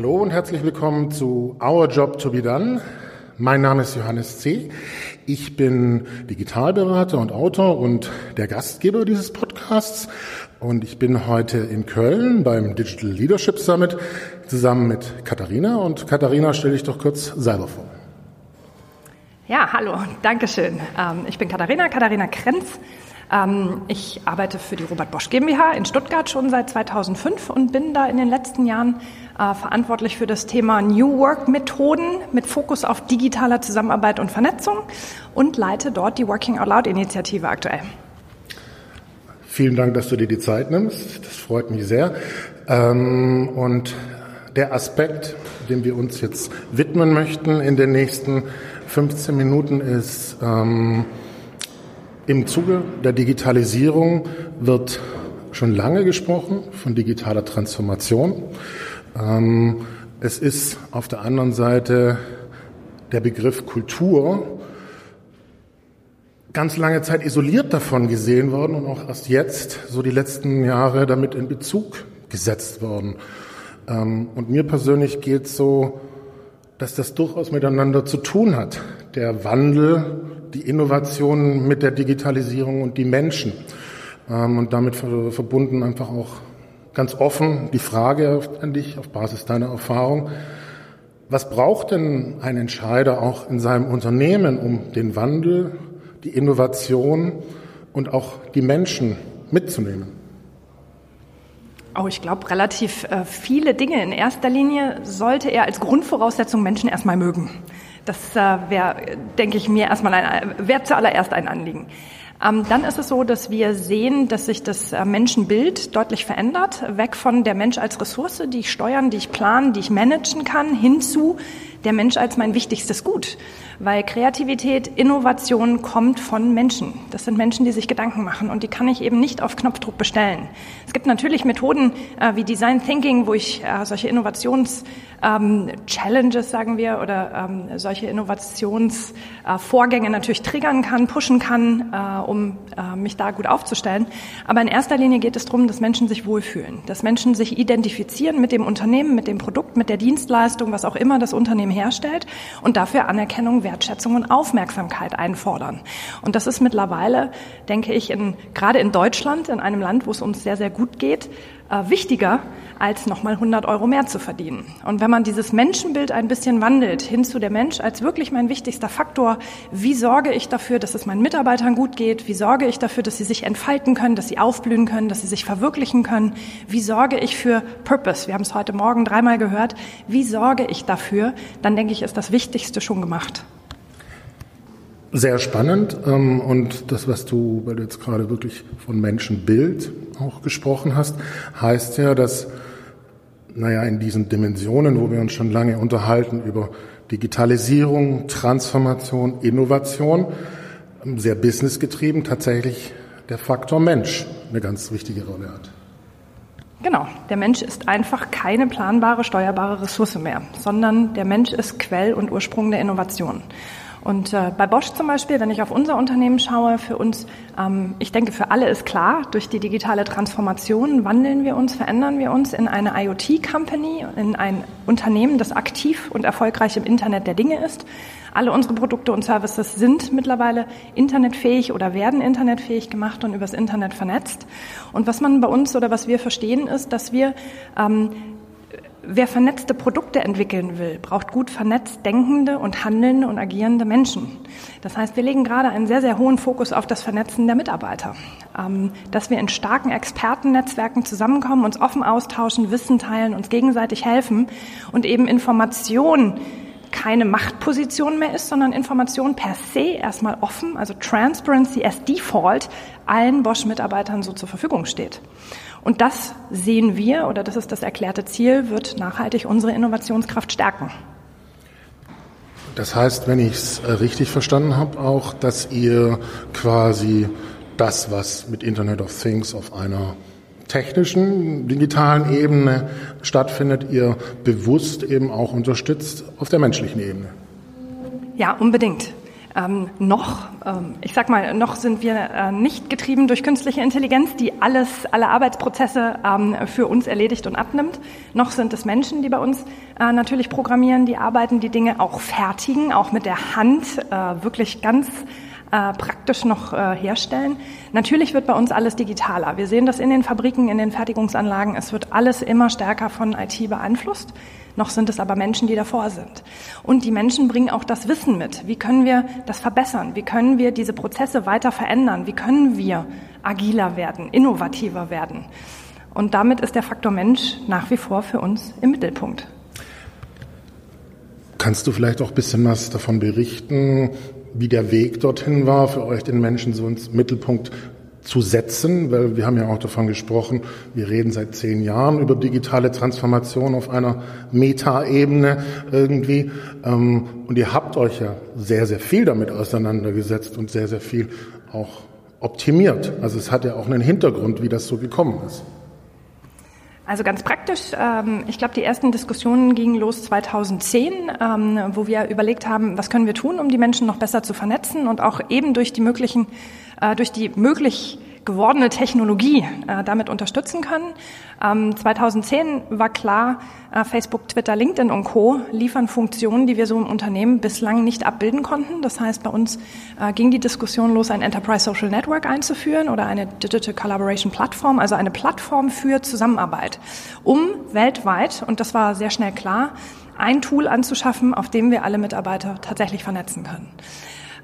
Hallo und herzlich willkommen zu Our Job to be Done. Mein Name ist Johannes C. Ich bin Digitalberater und Autor und der Gastgeber dieses Podcasts. Und ich bin heute in Köln beim Digital Leadership Summit zusammen mit Katharina. Und Katharina, stelle ich doch kurz selber vor. Ja, hallo, Dankeschön. Ähm, ich bin Katharina, Katharina Krenz. Ähm, ich arbeite für die Robert Bosch GmbH in Stuttgart schon seit 2005 und bin da in den letzten Jahren äh, verantwortlich für das Thema New Work Methoden mit Fokus auf digitaler Zusammenarbeit und Vernetzung und leite dort die Working Out Loud Initiative aktuell. Vielen Dank, dass du dir die Zeit nimmst. Das freut mich sehr. Ähm, und der Aspekt, dem wir uns jetzt widmen möchten in den nächsten 15 Minuten, ist ähm, im Zuge der Digitalisierung wird schon lange gesprochen von digitaler Transformation. Ähm, es ist auf der anderen Seite der Begriff Kultur ganz lange Zeit isoliert davon gesehen worden und auch erst jetzt, so die letzten Jahre, damit in Bezug gesetzt worden. Ähm, und mir persönlich geht es so, dass das durchaus miteinander zu tun hat. Der Wandel die Innovation mit der Digitalisierung und die Menschen. Ähm, und damit verbunden einfach auch ganz offen die Frage an dich auf Basis deiner Erfahrung. Was braucht denn ein Entscheider auch in seinem Unternehmen, um den Wandel, die Innovation und auch die Menschen mitzunehmen? Oh, ich glaube, relativ äh, viele Dinge. In erster Linie sollte er als Grundvoraussetzung Menschen erstmal mögen. Das äh, wäre, denke ich, mir erstmal ein, wäre zuallererst ein Anliegen. Ähm, dann ist es so, dass wir sehen, dass sich das äh, Menschenbild deutlich verändert, weg von der Mensch als Ressource, die ich steuern, die ich planen, die ich managen kann, hin zu der Mensch als mein wichtigstes Gut weil Kreativität, Innovation kommt von Menschen. Das sind Menschen, die sich Gedanken machen und die kann ich eben nicht auf Knopfdruck bestellen. Es gibt natürlich Methoden äh, wie Design Thinking, wo ich äh, solche Innovations-Challenges, ähm, sagen wir, oder ähm, solche Innovationsvorgänge äh, natürlich triggern kann, pushen kann, äh, um äh, mich da gut aufzustellen. Aber in erster Linie geht es darum, dass Menschen sich wohlfühlen, dass Menschen sich identifizieren mit dem Unternehmen, mit dem Produkt, mit der Dienstleistung, was auch immer das Unternehmen herstellt und dafür Anerkennung Wertschätzung und Aufmerksamkeit einfordern. Und das ist mittlerweile, denke ich, in, gerade in Deutschland, in einem Land, wo es uns sehr, sehr gut geht, äh, wichtiger, als nochmal 100 Euro mehr zu verdienen. Und wenn man dieses Menschenbild ein bisschen wandelt, hin zu der Mensch als wirklich mein wichtigster Faktor, wie sorge ich dafür, dass es meinen Mitarbeitern gut geht, wie sorge ich dafür, dass sie sich entfalten können, dass sie aufblühen können, dass sie sich verwirklichen können, wie sorge ich für Purpose, wir haben es heute Morgen dreimal gehört, wie sorge ich dafür, dann denke ich, ist das Wichtigste schon gemacht. Sehr spannend. Ähm, und das, was du, weil du jetzt gerade wirklich von Menschenbild auch gesprochen hast, heißt ja, dass, naja, in diesen Dimensionen, wo wir uns schon lange unterhalten über Digitalisierung, Transformation, Innovation, sehr businessgetrieben, tatsächlich der Faktor Mensch eine ganz wichtige Rolle hat. Genau, der Mensch ist einfach keine planbare, steuerbare Ressource mehr, sondern der Mensch ist Quell und Ursprung der Innovation. Und äh, bei Bosch zum Beispiel, wenn ich auf unser Unternehmen schaue, für uns, ähm, ich denke, für alle ist klar, durch die digitale Transformation wandeln wir uns, verändern wir uns in eine IoT-Company, in ein Unternehmen, das aktiv und erfolgreich im Internet der Dinge ist. Alle unsere Produkte und Services sind mittlerweile internetfähig oder werden internetfähig gemacht und übers Internet vernetzt. Und was man bei uns oder was wir verstehen, ist, dass wir ähm, Wer vernetzte Produkte entwickeln will, braucht gut vernetzt denkende und handelnde und agierende Menschen. Das heißt, wir legen gerade einen sehr, sehr hohen Fokus auf das Vernetzen der Mitarbeiter. Ähm, dass wir in starken Expertennetzwerken zusammenkommen, uns offen austauschen, Wissen teilen, uns gegenseitig helfen und eben Informationen keine Machtposition mehr ist, sondern Information per se erstmal offen, also Transparency as Default, allen Bosch-Mitarbeitern so zur Verfügung steht. Und das sehen wir, oder das ist das erklärte Ziel, wird nachhaltig unsere Innovationskraft stärken. Das heißt, wenn ich es äh, richtig verstanden habe, auch, dass ihr quasi das, was mit Internet of Things auf einer technischen, digitalen Ebene stattfindet, ihr bewusst eben auch unterstützt auf der menschlichen Ebene. Ja, unbedingt. Ähm, noch, ähm, ich sag mal, noch sind wir äh, nicht getrieben durch künstliche Intelligenz, die alles, alle Arbeitsprozesse ähm, für uns erledigt und abnimmt. Noch sind es Menschen, die bei uns äh, natürlich programmieren, die arbeiten, die Dinge auch fertigen, auch mit der Hand, äh, wirklich ganz äh, praktisch noch äh, herstellen. Natürlich wird bei uns alles digitaler. Wir sehen das in den Fabriken, in den Fertigungsanlagen. Es wird alles immer stärker von IT beeinflusst. Noch sind es aber Menschen, die davor sind. Und die Menschen bringen auch das Wissen mit. Wie können wir das verbessern? Wie können wir diese Prozesse weiter verändern? Wie können wir agiler werden, innovativer werden? Und damit ist der Faktor Mensch nach wie vor für uns im Mittelpunkt. Kannst du vielleicht auch ein bisschen was davon berichten, wie der Weg dorthin war, für euch den Menschen so ins Mittelpunkt zu setzen, weil wir haben ja auch davon gesprochen, wir reden seit zehn Jahren über digitale Transformation auf einer Metaebene irgendwie. Ähm, und ihr habt euch ja sehr, sehr viel damit auseinandergesetzt und sehr, sehr viel auch optimiert. Also es hat ja auch einen Hintergrund, wie das so gekommen ist. Also ganz praktisch, ähm, ich glaube, die ersten Diskussionen gingen los 2010, ähm, wo wir überlegt haben, was können wir tun, um die Menschen noch besser zu vernetzen und auch eben durch die möglichen, äh, durch die möglich gewordene Technologie äh, damit unterstützen können. Ähm, 2010 war klar, äh, Facebook, Twitter, LinkedIn und Co. liefern Funktionen, die wir so im Unternehmen bislang nicht abbilden konnten. Das heißt, bei uns äh, ging die Diskussion los, ein Enterprise Social Network einzuführen oder eine Digital Collaboration Plattform, also eine Plattform für Zusammenarbeit, um weltweit, und das war sehr schnell klar, ein Tool anzuschaffen, auf dem wir alle Mitarbeiter tatsächlich vernetzen können.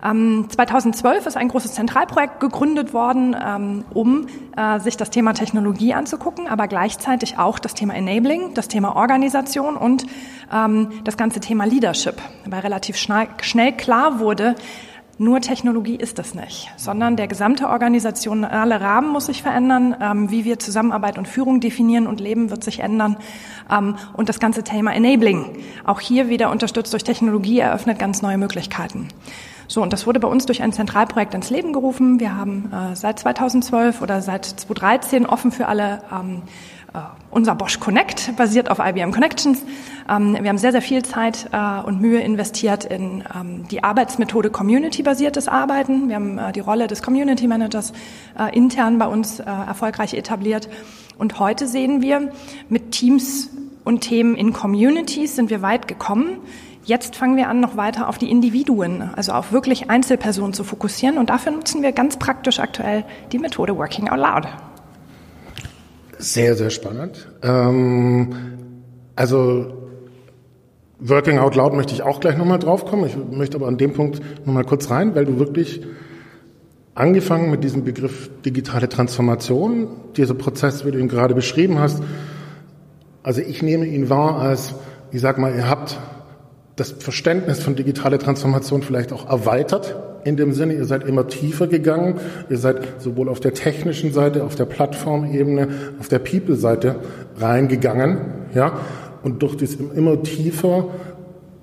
2012 ähm, ist ein großes Zentralprojekt gegründet worden, ähm, um äh, sich das Thema Technologie anzugucken, aber gleichzeitig auch das Thema Enabling, das Thema Organisation und ähm, das ganze Thema Leadership, weil relativ schnell klar wurde, nur Technologie ist das nicht, sondern der gesamte organisationale Rahmen muss sich verändern, wie wir Zusammenarbeit und Führung definieren und leben, wird sich ändern und das ganze Thema Enabling, auch hier wieder unterstützt durch Technologie, eröffnet ganz neue Möglichkeiten. So, und das wurde bei uns durch ein Zentralprojekt ins Leben gerufen. Wir haben äh, seit 2012 oder seit 2013 offen für alle ähm, äh, unser Bosch Connect, basiert auf IBM Connections. Ähm, wir haben sehr, sehr viel Zeit äh, und Mühe investiert in ähm, die Arbeitsmethode Community-basiertes Arbeiten. Wir haben äh, die Rolle des Community Managers äh, intern bei uns äh, erfolgreich etabliert. Und heute sehen wir, mit Teams und Themen in Communities sind wir weit gekommen. Jetzt fangen wir an, noch weiter auf die Individuen, also auf wirklich Einzelpersonen zu fokussieren. Und dafür nutzen wir ganz praktisch aktuell die Methode Working Out Loud. Sehr, sehr spannend. Ähm, also Working Out Loud möchte ich auch gleich nochmal draufkommen. Ich möchte aber an dem Punkt nochmal kurz rein, weil du wirklich angefangen mit diesem Begriff digitale Transformation, dieser Prozess, wie du ihn gerade beschrieben hast. Also ich nehme ihn wahr als, ich sag mal, ihr habt das Verständnis von digitaler Transformation vielleicht auch erweitert. In dem Sinne, ihr seid immer tiefer gegangen. Ihr seid sowohl auf der technischen Seite, auf der Plattformebene, auf der People-Seite reingegangen. Ja? Und durch das immer tiefer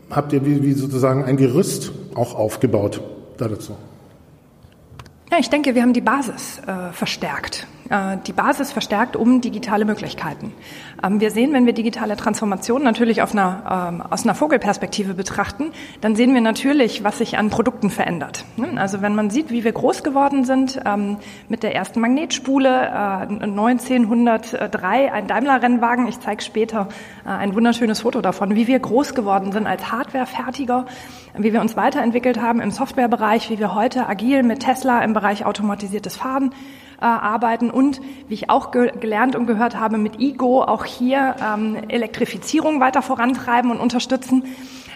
habt ihr wie, wie sozusagen ein Gerüst auch aufgebaut da dazu. Ja, ich denke, wir haben die Basis äh, verstärkt. Äh, die Basis verstärkt um digitale Möglichkeiten. Ähm, wir sehen, wenn wir digitale Transformation natürlich auf einer, ähm, aus einer Vogelperspektive betrachten, dann sehen wir natürlich, was sich an Produkten verändert. Ne? Also wenn man sieht, wie wir groß geworden sind ähm, mit der ersten Magnetspule, äh, 1903 ein Daimler-Rennwagen, ich zeige später äh, ein wunderschönes Foto davon, wie wir groß geworden sind als Hardwarefertiger, wie wir uns weiterentwickelt haben im Softwarebereich, wie wir heute agil mit Tesla im Bereich automatisiertes Fahren äh, arbeiten und, wie ich auch ge gelernt und gehört habe, mit IGO auch hier ähm, Elektrifizierung weiter vorantreiben und unterstützen,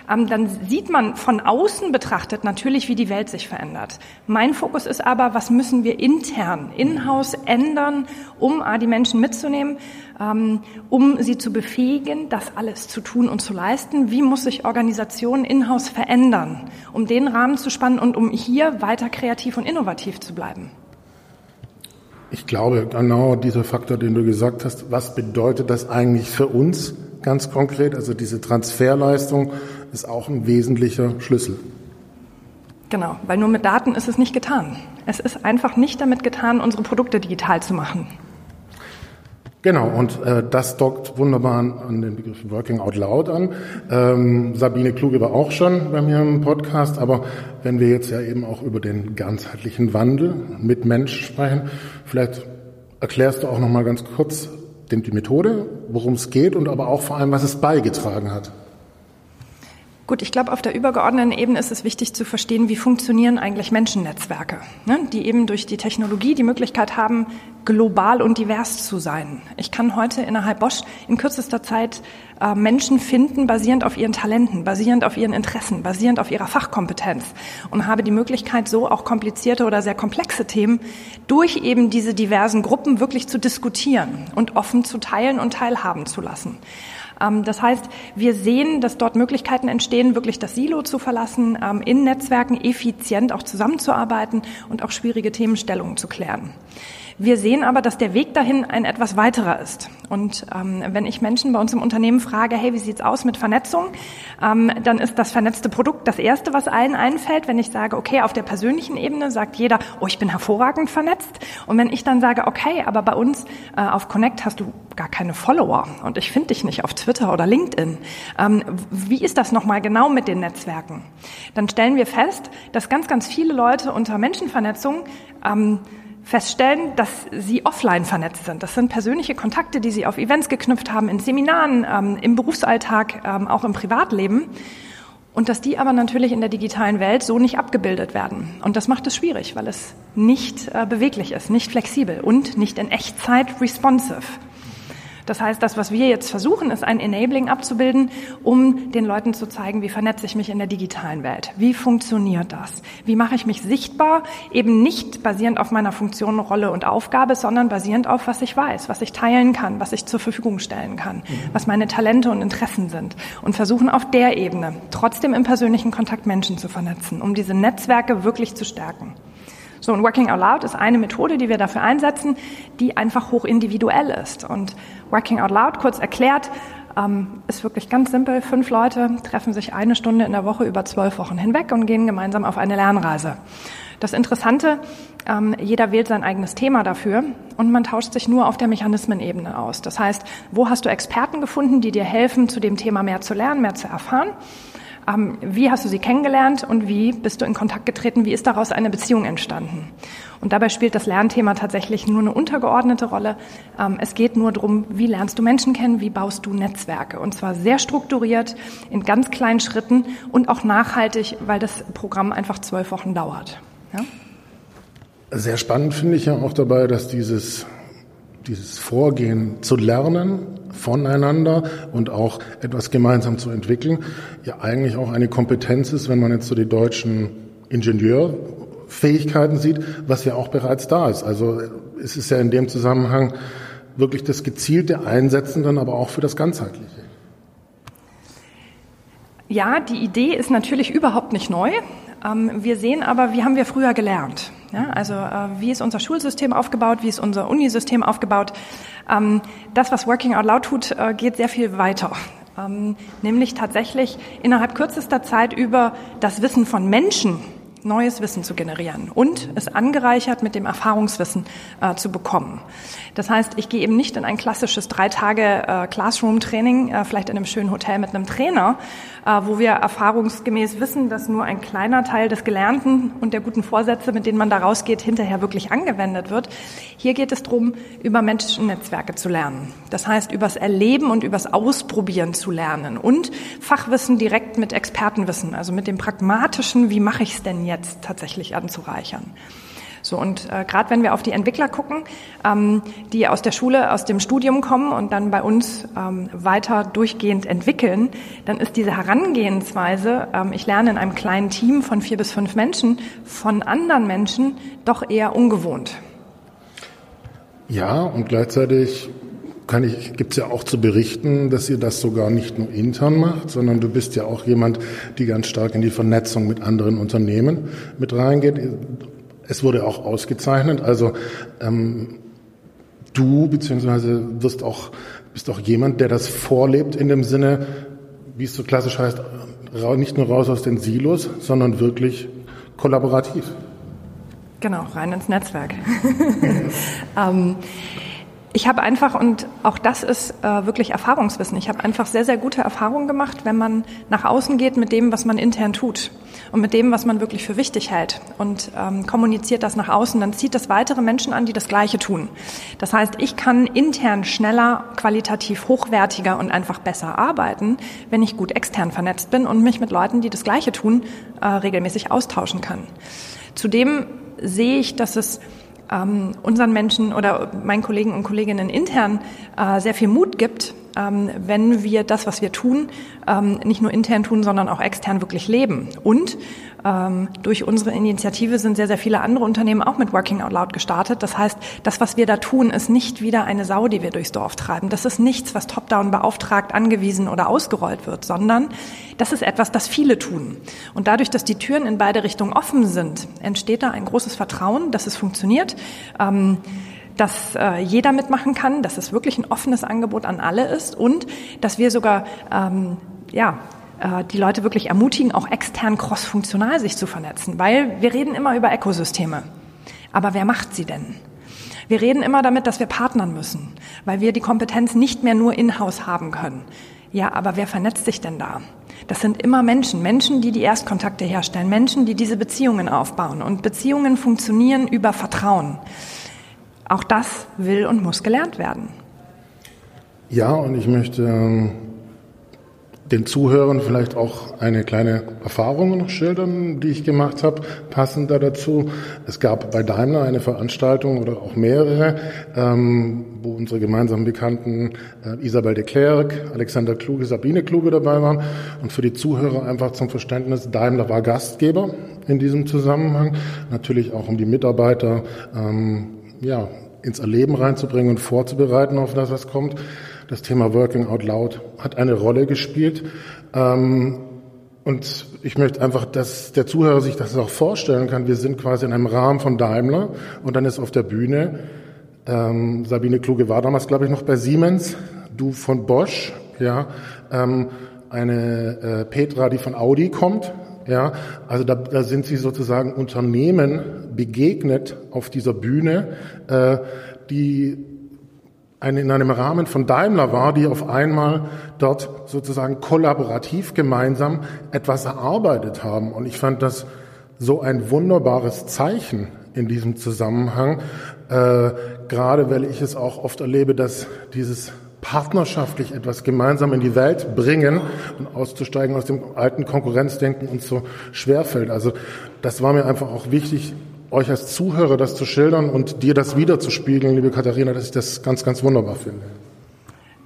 ähm, dann sieht man von außen betrachtet natürlich, wie die Welt sich verändert. Mein Fokus ist aber, was müssen wir intern, in-house ändern, um A, die Menschen mitzunehmen, ähm, um sie zu befähigen, das alles zu tun und zu leisten. Wie muss sich Organisation in-house verändern, um den Rahmen zu spannen und um hier weiter kreativ und innovativ zu bleiben? Ich glaube, genau dieser Faktor, den du gesagt hast, was bedeutet das eigentlich für uns ganz konkret? Also diese Transferleistung ist auch ein wesentlicher Schlüssel. Genau, weil nur mit Daten ist es nicht getan. Es ist einfach nicht damit getan, unsere Produkte digital zu machen. Genau, und äh, das dockt wunderbar an, den Begriff Working Out Loud an. Ähm, Sabine Kluge war auch schon bei mir im Podcast, aber wenn wir jetzt ja eben auch über den ganzheitlichen Wandel mit Mensch sprechen, vielleicht erklärst du auch noch mal ganz kurz die Methode, worum es geht und aber auch vor allem, was es beigetragen hat. Gut, ich glaube, auf der übergeordneten Ebene ist es wichtig zu verstehen, wie funktionieren eigentlich Menschennetzwerke, ne, die eben durch die Technologie die Möglichkeit haben, global und divers zu sein. Ich kann heute innerhalb Bosch in kürzester Zeit äh, Menschen finden, basierend auf ihren Talenten, basierend auf ihren Interessen, basierend auf ihrer Fachkompetenz und habe die Möglichkeit, so auch komplizierte oder sehr komplexe Themen durch eben diese diversen Gruppen wirklich zu diskutieren und offen zu teilen und teilhaben zu lassen. Ähm, das heißt, wir sehen, dass dort Möglichkeiten entstehen, wirklich das Silo zu verlassen, ähm, in Netzwerken effizient auch zusammenzuarbeiten und auch schwierige Themenstellungen zu klären. Wir sehen aber, dass der Weg dahin ein etwas weiterer ist. Und ähm, wenn ich Menschen bei uns im Unternehmen frage, hey, wie sieht's aus mit Vernetzung, ähm, dann ist das vernetzte Produkt das erste, was allen einfällt. Wenn ich sage, okay, auf der persönlichen Ebene sagt jeder, oh, ich bin hervorragend vernetzt. Und wenn ich dann sage, okay, aber bei uns äh, auf Connect hast du gar keine Follower und ich finde dich nicht auf Twitter oder LinkedIn. Ähm, wie ist das nochmal genau mit den Netzwerken? Dann stellen wir fest, dass ganz, ganz viele Leute unter Menschenvernetzung ähm, feststellen, dass sie offline vernetzt sind. Das sind persönliche Kontakte, die sie auf Events geknüpft haben, in Seminaren, ähm, im Berufsalltag, ähm, auch im Privatleben. Und dass die aber natürlich in der digitalen Welt so nicht abgebildet werden. Und das macht es schwierig, weil es nicht äh, beweglich ist, nicht flexibel und nicht in Echtzeit responsive. Das heißt, das, was wir jetzt versuchen, ist ein Enabling abzubilden, um den Leuten zu zeigen, wie vernetze ich mich in der digitalen Welt? Wie funktioniert das? Wie mache ich mich sichtbar? Eben nicht basierend auf meiner Funktion, Rolle und Aufgabe, sondern basierend auf, was ich weiß, was ich teilen kann, was ich zur Verfügung stellen kann, was meine Talente und Interessen sind. Und versuchen auf der Ebene trotzdem im persönlichen Kontakt Menschen zu vernetzen, um diese Netzwerke wirklich zu stärken. So, und Working Out Loud ist eine Methode, die wir dafür einsetzen, die einfach hoch individuell ist. Und Working Out Loud, kurz erklärt, ähm, ist wirklich ganz simpel. Fünf Leute treffen sich eine Stunde in der Woche über zwölf Wochen hinweg und gehen gemeinsam auf eine Lernreise. Das Interessante, ähm, jeder wählt sein eigenes Thema dafür und man tauscht sich nur auf der Mechanismenebene aus. Das heißt, wo hast du Experten gefunden, die dir helfen, zu dem Thema mehr zu lernen, mehr zu erfahren? Wie hast du sie kennengelernt und wie bist du in Kontakt getreten? Wie ist daraus eine Beziehung entstanden? Und dabei spielt das Lernthema tatsächlich nur eine untergeordnete Rolle. Ähm, es geht nur darum, wie lernst du Menschen kennen, wie baust du Netzwerke. Und zwar sehr strukturiert, in ganz kleinen Schritten und auch nachhaltig, weil das Programm einfach zwölf Wochen dauert. Ja? Sehr spannend finde ich ja auch dabei, dass dieses, dieses Vorgehen zu lernen voneinander und auch etwas gemeinsam zu entwickeln, ja eigentlich auch eine Kompetenz ist, wenn man jetzt so die deutschen Ingenieurfähigkeiten sieht, was ja auch bereits da ist. Also es ist ja in dem Zusammenhang wirklich das gezielte Einsetzen dann aber auch für das Ganzheitliche. Ja, die Idee ist natürlich überhaupt nicht neu. Ähm, wir sehen aber, wie haben wir früher gelernt? Ja, also äh, wie ist unser Schulsystem aufgebaut, wie ist unser Unisystem aufgebaut? Ähm, das, was Working Out Loud tut, äh, geht sehr viel weiter. Ähm, nämlich tatsächlich innerhalb kürzester Zeit über das Wissen von Menschen neues Wissen zu generieren und es angereichert mit dem Erfahrungswissen äh, zu bekommen. Das heißt, ich gehe eben nicht in ein klassisches drei Tage äh, Classroom-Training, äh, vielleicht in einem schönen Hotel mit einem Trainer, äh, wo wir erfahrungsgemäß wissen, dass nur ein kleiner Teil des Gelernten und der guten Vorsätze, mit denen man da rausgeht, hinterher wirklich angewendet wird. Hier geht es darum, über Menschennetzwerke zu lernen. Das heißt, übers Erleben und übers Ausprobieren zu lernen und Fachwissen direkt mit Expertenwissen, also mit dem pragmatischen, wie mache ich es denn jetzt tatsächlich anzureichern. So und äh, gerade wenn wir auf die Entwickler gucken, ähm, die aus der Schule, aus dem Studium kommen und dann bei uns ähm, weiter durchgehend entwickeln, dann ist diese Herangehensweise, ähm, ich lerne in einem kleinen Team von vier bis fünf Menschen, von anderen Menschen doch eher ungewohnt. Ja, und gleichzeitig kann ich, gibt's ja auch zu berichten, dass ihr das sogar nicht nur intern macht, sondern du bist ja auch jemand, die ganz stark in die Vernetzung mit anderen Unternehmen mit reingeht. Es wurde auch ausgezeichnet. Also ähm, du beziehungsweise wirst auch bist auch jemand, der das vorlebt in dem Sinne, wie es so klassisch heißt, nicht nur raus aus den Silos, sondern wirklich kollaborativ. Genau, rein ins Netzwerk. ähm, ich habe einfach, und auch das ist äh, wirklich Erfahrungswissen, ich habe einfach sehr, sehr gute Erfahrungen gemacht, wenn man nach außen geht mit dem, was man intern tut und mit dem, was man wirklich für wichtig hält und ähm, kommuniziert das nach außen, dann zieht das weitere Menschen an, die das Gleiche tun. Das heißt, ich kann intern schneller, qualitativ hochwertiger und einfach besser arbeiten, wenn ich gut extern vernetzt bin und mich mit Leuten, die das Gleiche tun, äh, regelmäßig austauschen kann. Zudem sehe ich, dass es ähm, unseren Menschen oder meinen Kollegen und Kolleginnen intern äh, sehr viel Mut gibt, ähm, wenn wir das, was wir tun, ähm, nicht nur intern tun, sondern auch extern wirklich leben. Und ähm, durch unsere Initiative sind sehr, sehr viele andere Unternehmen auch mit Working Out Loud gestartet. Das heißt, das, was wir da tun, ist nicht wieder eine Sau, die wir durchs Dorf treiben. Das ist nichts, was top-down beauftragt, angewiesen oder ausgerollt wird, sondern das ist etwas, das viele tun. Und dadurch, dass die Türen in beide Richtungen offen sind, entsteht da ein großes Vertrauen, dass es funktioniert. Ähm, dass äh, jeder mitmachen kann, dass es wirklich ein offenes Angebot an alle ist und dass wir sogar ähm, ja, äh, die Leute wirklich ermutigen, auch extern crossfunktional sich zu vernetzen, weil wir reden immer über Ökosysteme. Aber wer macht sie denn? Wir reden immer damit, dass wir partnern müssen, weil wir die Kompetenz nicht mehr nur in-house haben können. Ja, aber wer vernetzt sich denn da? Das sind immer Menschen, Menschen, die die Erstkontakte herstellen, Menschen, die diese Beziehungen aufbauen. Und Beziehungen funktionieren über Vertrauen. Auch das will und muss gelernt werden. Ja, und ich möchte ähm, den Zuhörern vielleicht auch eine kleine Erfahrung noch schildern, die ich gemacht habe, passend da dazu. Es gab bei Daimler eine Veranstaltung oder auch mehrere, ähm, wo unsere gemeinsamen Bekannten äh, Isabel de Klerk, Alexander Kluge, Sabine Kluge dabei waren. Und für die Zuhörer einfach zum Verständnis, Daimler war Gastgeber in diesem Zusammenhang, natürlich auch um die Mitarbeiter ähm, ja, ins Erleben reinzubringen und vorzubereiten auf das, was kommt. Das Thema Working Out Loud hat eine Rolle gespielt. Ähm, und ich möchte einfach, dass der Zuhörer sich das auch vorstellen kann. Wir sind quasi in einem Rahmen von Daimler und dann ist auf der Bühne ähm, Sabine Kluge war damals, glaube ich, noch bei Siemens, du von Bosch, ja, ähm, eine äh, Petra, die von Audi kommt, ja, also da, da sind sie sozusagen Unternehmen begegnet auf dieser Bühne, äh, die eine, in einem Rahmen von Daimler war, die auf einmal dort sozusagen kollaborativ gemeinsam etwas erarbeitet haben. Und ich fand das so ein wunderbares Zeichen in diesem Zusammenhang, äh, gerade weil ich es auch oft erlebe, dass dieses partnerschaftlich etwas gemeinsam in die Welt bringen und auszusteigen aus dem alten Konkurrenzdenken uns so schwerfällt. Also das war mir einfach auch wichtig, euch als Zuhörer das zu schildern und dir das wiederzuspiegeln, liebe Katharina, dass ich das ganz, ganz wunderbar finde.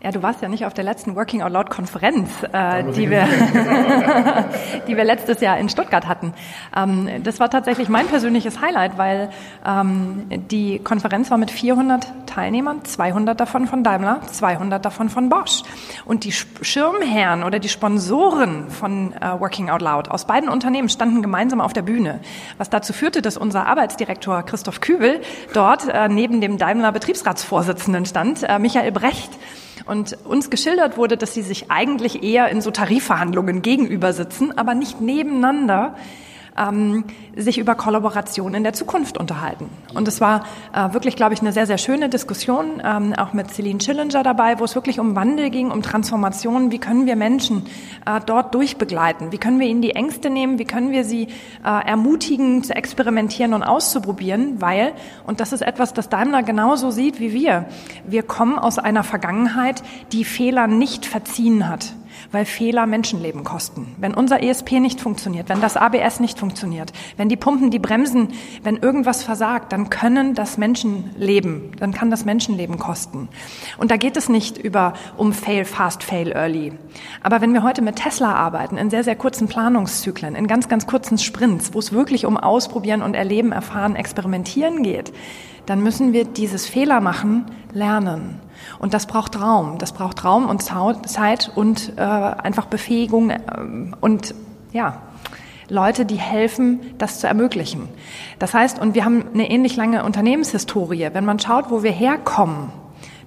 Ja, du warst ja nicht auf der letzten Working Out Loud Konferenz, äh, die wir, die wir letztes Jahr in Stuttgart hatten. Ähm, das war tatsächlich mein persönliches Highlight, weil ähm, die Konferenz war mit 400 Teilnehmern, 200 davon von Daimler, 200 davon von Bosch. Und die Schirmherren oder die Sponsoren von äh, Working Out Loud aus beiden Unternehmen standen gemeinsam auf der Bühne, was dazu führte, dass unser Arbeitsdirektor Christoph Kübel dort äh, neben dem Daimler Betriebsratsvorsitzenden stand, äh, Michael Brecht. Und uns geschildert wurde, dass sie sich eigentlich eher in so Tarifverhandlungen gegenüber sitzen, aber nicht nebeneinander ähm, sich über Kollaboration in der Zukunft unterhalten. Und es war äh, wirklich, glaube ich, eine sehr, sehr schöne Diskussion, ähm, auch mit Celine Schillinger dabei, wo es wirklich um Wandel ging, um Transformation. Wie können wir Menschen äh, dort durchbegleiten? Wie können wir ihnen die Ängste nehmen? Wie können wir sie äh, ermutigen, zu experimentieren und auszuprobieren? Weil, und das ist etwas, das Daimler genauso sieht wie wir, wir kommen aus einer Vergangenheit, die Fehler nicht verziehen hat weil Fehler Menschenleben kosten. Wenn unser ESP nicht funktioniert, wenn das ABS nicht funktioniert, wenn die Pumpen, die bremsen, wenn irgendwas versagt, dann können das Menschenleben, dann kann das Menschenleben kosten. Und da geht es nicht über um Fail fast, Fail early. Aber wenn wir heute mit Tesla arbeiten, in sehr, sehr kurzen Planungszyklen, in ganz, ganz kurzen Sprints, wo es wirklich um Ausprobieren und Erleben, Erfahren, Experimentieren geht, dann müssen wir dieses Fehler machen lernen. Und das braucht Raum. Das braucht Raum und Zeit und äh, einfach Befähigung äh, und ja, Leute, die helfen, das zu ermöglichen. Das heißt, und wir haben eine ähnlich lange Unternehmenshistorie. Wenn man schaut, wo wir herkommen,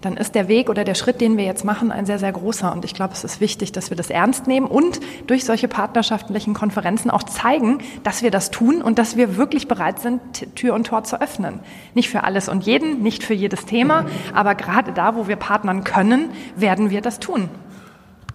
dann ist der Weg oder der Schritt, den wir jetzt machen, ein sehr, sehr großer. Und ich glaube, es ist wichtig, dass wir das ernst nehmen und durch solche partnerschaftlichen Konferenzen auch zeigen, dass wir das tun und dass wir wirklich bereit sind, Tür und Tor zu öffnen. Nicht für alles und jeden, nicht für jedes Thema, aber gerade da, wo wir partnern können, werden wir das tun.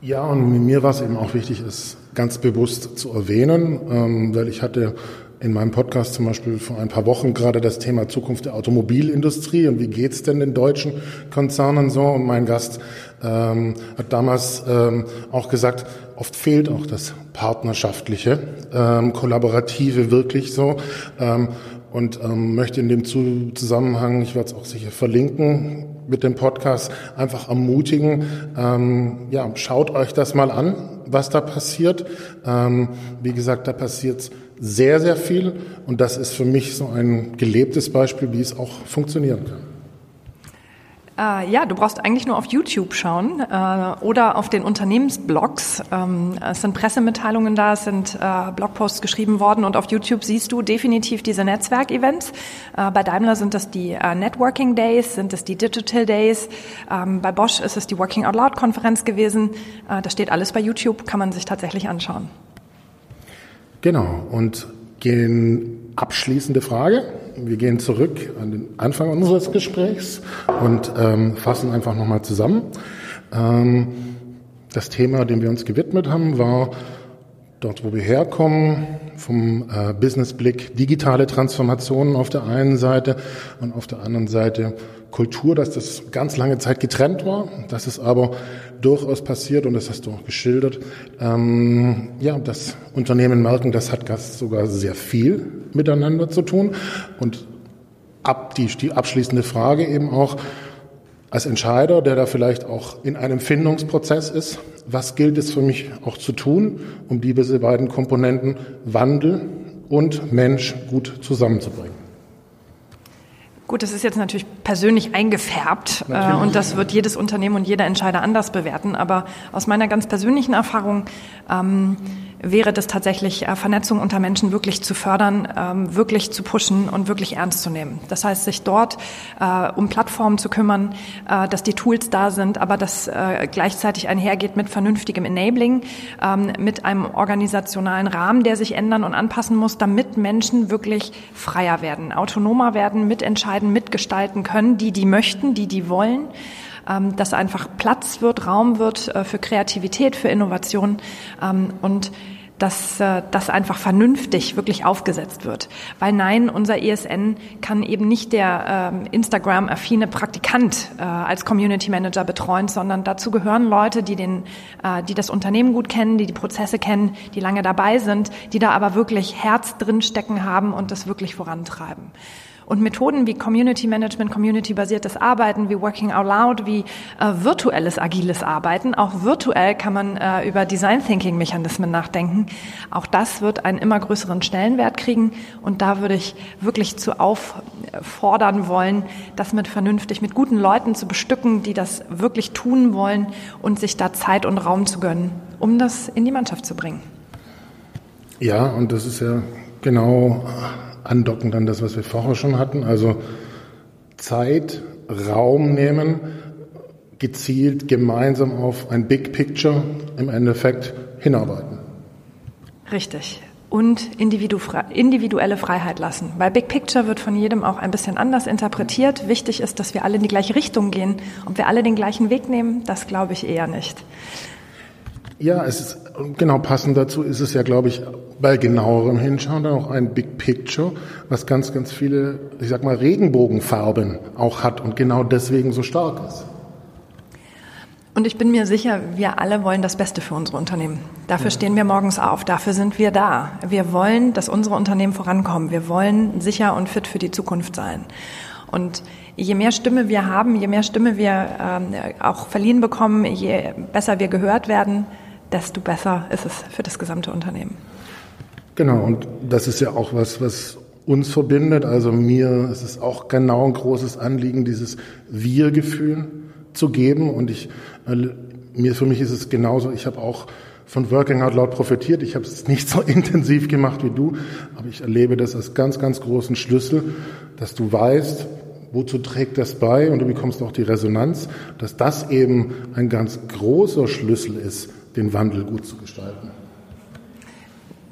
Ja, und mir war es eben auch wichtig, es ganz bewusst zu erwähnen, ähm, weil ich hatte in meinem Podcast zum Beispiel vor ein paar Wochen gerade das Thema Zukunft der Automobilindustrie und wie geht's denn den deutschen Konzernen so. Und mein Gast ähm, hat damals ähm, auch gesagt, oft fehlt auch das partnerschaftliche, ähm, kollaborative wirklich so. Ähm, und ähm, möchte in dem Zusammenhang, ich werde es auch sicher verlinken, mit dem Podcast einfach ermutigen, ähm, ja, schaut euch das mal an, was da passiert. Ähm, wie gesagt, da passiert sehr, sehr viel und das ist für mich so ein gelebtes Beispiel, wie es auch funktionieren kann. Äh, ja, du brauchst eigentlich nur auf YouTube schauen äh, oder auf den Unternehmensblogs. Ähm, es sind Pressemitteilungen da, es sind äh, Blogposts geschrieben worden und auf YouTube siehst du definitiv diese Netzwerkevents. Äh, bei Daimler sind das die äh, Networking Days, sind es die Digital Days. Ähm, bei Bosch ist es die Working Out Loud Konferenz gewesen. Äh, das steht alles bei YouTube, kann man sich tatsächlich anschauen. Genau. Und gehen abschließende Frage. Wir gehen zurück an den Anfang unseres Gesprächs und ähm, fassen einfach nochmal zusammen. Ähm, das Thema, dem wir uns gewidmet haben, war dort, wo wir herkommen, vom äh, Businessblick digitale Transformationen auf der einen Seite und auf der anderen Seite Kultur, dass das ganz lange Zeit getrennt war, dass es aber durchaus passiert und das hast du auch geschildert. Ähm, ja, dass Unternehmen merken, das hat sogar sehr viel miteinander zu tun und ab die, die abschließende Frage eben auch als Entscheider, der da vielleicht auch in einem Findungsprozess ist, was gilt es für mich auch zu tun, um diese beiden Komponenten Wandel und Mensch gut zusammenzubringen? Gut, das ist jetzt natürlich persönlich eingefärbt äh, natürlich. und das wird jedes Unternehmen und jeder Entscheider anders bewerten. Aber aus meiner ganz persönlichen Erfahrung ähm, wäre das tatsächlich, äh, Vernetzung unter Menschen wirklich zu fördern, ähm, wirklich zu pushen und wirklich ernst zu nehmen. Das heißt, sich dort äh, um Plattformen zu kümmern, äh, dass die Tools da sind, aber das gleichzeitig einhergeht mit vernünftigem Enabling, ähm, mit einem organisationalen Rahmen, der sich ändern und anpassen muss, damit Menschen wirklich freier werden, autonomer werden, mitentscheiden, mitgestalten können, die die möchten, die die wollen ähm, dass einfach Platz wird, Raum wird äh, für Kreativität, für Innovation ähm, und dass äh, das einfach vernünftig wirklich aufgesetzt wird. Weil nein, unser ESN kann eben nicht der ähm, Instagram-affine Praktikant äh, als Community Manager betreuen, sondern dazu gehören Leute, die, den, äh, die das Unternehmen gut kennen, die die Prozesse kennen, die lange dabei sind, die da aber wirklich Herz drin stecken haben und das wirklich vorantreiben. Und Methoden wie Community Management, Community-basiertes Arbeiten, wie Working Out Loud, wie äh, virtuelles agiles Arbeiten, auch virtuell kann man äh, über Design Thinking Mechanismen nachdenken. Auch das wird einen immer größeren Stellenwert kriegen. Und da würde ich wirklich zu auffordern wollen, das mit vernünftig, mit guten Leuten zu bestücken, die das wirklich tun wollen und sich da Zeit und Raum zu gönnen, um das in die Mannschaft zu bringen. Ja, und das ist ja genau andocken dann das, was wir vorher schon hatten. Also Zeit, Raum nehmen, gezielt gemeinsam auf ein Big Picture im Endeffekt hinarbeiten. Richtig. Und individuelle Freiheit lassen. Weil Big Picture wird von jedem auch ein bisschen anders interpretiert. Wichtig ist, dass wir alle in die gleiche Richtung gehen. Ob wir alle den gleichen Weg nehmen, das glaube ich eher nicht. Ja, es ist genau passend dazu ist es ja, glaube ich, bei genauerem Hinschauen dann auch ein Big Picture, was ganz, ganz viele, ich sag mal, Regenbogenfarben auch hat und genau deswegen so stark ist. Und ich bin mir sicher, wir alle wollen das Beste für unsere Unternehmen. Dafür ja. stehen wir morgens auf, dafür sind wir da. Wir wollen, dass unsere Unternehmen vorankommen. Wir wollen sicher und fit für die Zukunft sein. Und je mehr Stimme wir haben, je mehr Stimme wir ähm, auch verliehen bekommen, je besser wir gehört werden, desto besser ist es für das gesamte Unternehmen. Genau, und das ist ja auch was, was uns verbindet. Also mir ist es auch genau ein großes Anliegen, dieses Wir-Gefühl zu geben. Und ich, äh, mir, für mich ist es genauso, ich habe auch von Working Out Loud profitiert. Ich habe es nicht so intensiv gemacht wie du, aber ich erlebe das als ganz, ganz großen Schlüssel, dass du weißt, wozu trägt das bei? Und du bekommst auch die Resonanz, dass das eben ein ganz großer Schlüssel ist, den Wandel gut zu gestalten.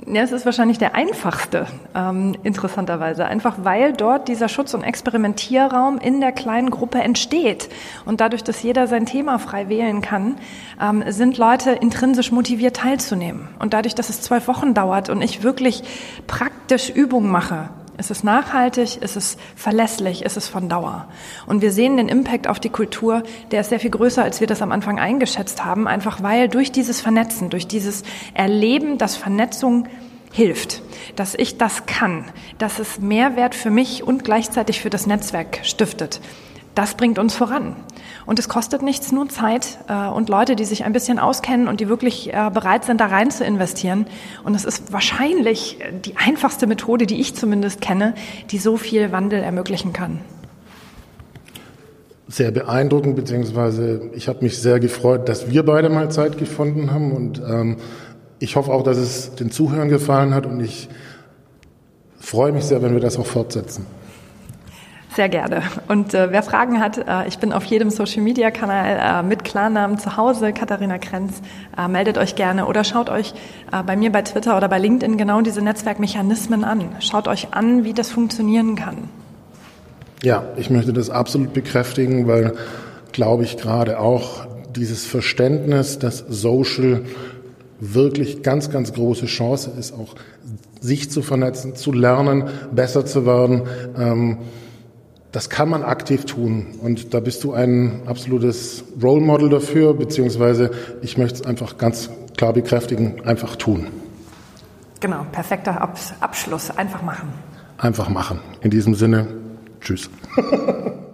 Ja, es ist wahrscheinlich der einfachste, ähm, interessanterweise. Einfach weil dort dieser Schutz- und Experimentierraum in der kleinen Gruppe entsteht. Und dadurch, dass jeder sein Thema frei wählen kann, ähm, sind Leute intrinsisch motiviert teilzunehmen. Und dadurch, dass es zwölf Wochen dauert und ich wirklich praktisch Übungen mache, ist es nachhaltig? Ist es verlässlich? Ist es von Dauer? Und wir sehen den Impact auf die Kultur, der ist sehr viel größer, als wir das am Anfang eingeschätzt haben, einfach weil durch dieses Vernetzen, durch dieses Erleben, dass Vernetzung hilft, dass ich das kann, dass es Mehrwert für mich und gleichzeitig für das Netzwerk stiftet. Das bringt uns voran. Und es kostet nichts, nur Zeit äh, und Leute, die sich ein bisschen auskennen und die wirklich äh, bereit sind, da rein zu investieren. Und es ist wahrscheinlich die einfachste Methode, die ich zumindest kenne, die so viel Wandel ermöglichen kann. Sehr beeindruckend, beziehungsweise ich habe mich sehr gefreut, dass wir beide mal Zeit gefunden haben und ähm, ich hoffe auch, dass es den Zuhörern gefallen hat und ich freue mich sehr, wenn wir das auch fortsetzen. Sehr gerne. Und äh, wer Fragen hat, äh, ich bin auf jedem Social-Media-Kanal äh, mit Klarnamen zu Hause, Katharina Krenz. Äh, meldet euch gerne oder schaut euch äh, bei mir bei Twitter oder bei LinkedIn genau diese Netzwerkmechanismen an. Schaut euch an, wie das funktionieren kann. Ja, ich möchte das absolut bekräftigen, weil, glaube ich, gerade auch dieses Verständnis, dass Social wirklich ganz, ganz große Chance ist, auch sich zu vernetzen, zu lernen, besser zu werden. Ähm, das kann man aktiv tun. Und da bist du ein absolutes Role Model dafür, beziehungsweise ich möchte es einfach ganz klar bekräftigen, einfach tun. Genau, perfekter Abschluss. Einfach machen. Einfach machen. In diesem Sinne, tschüss.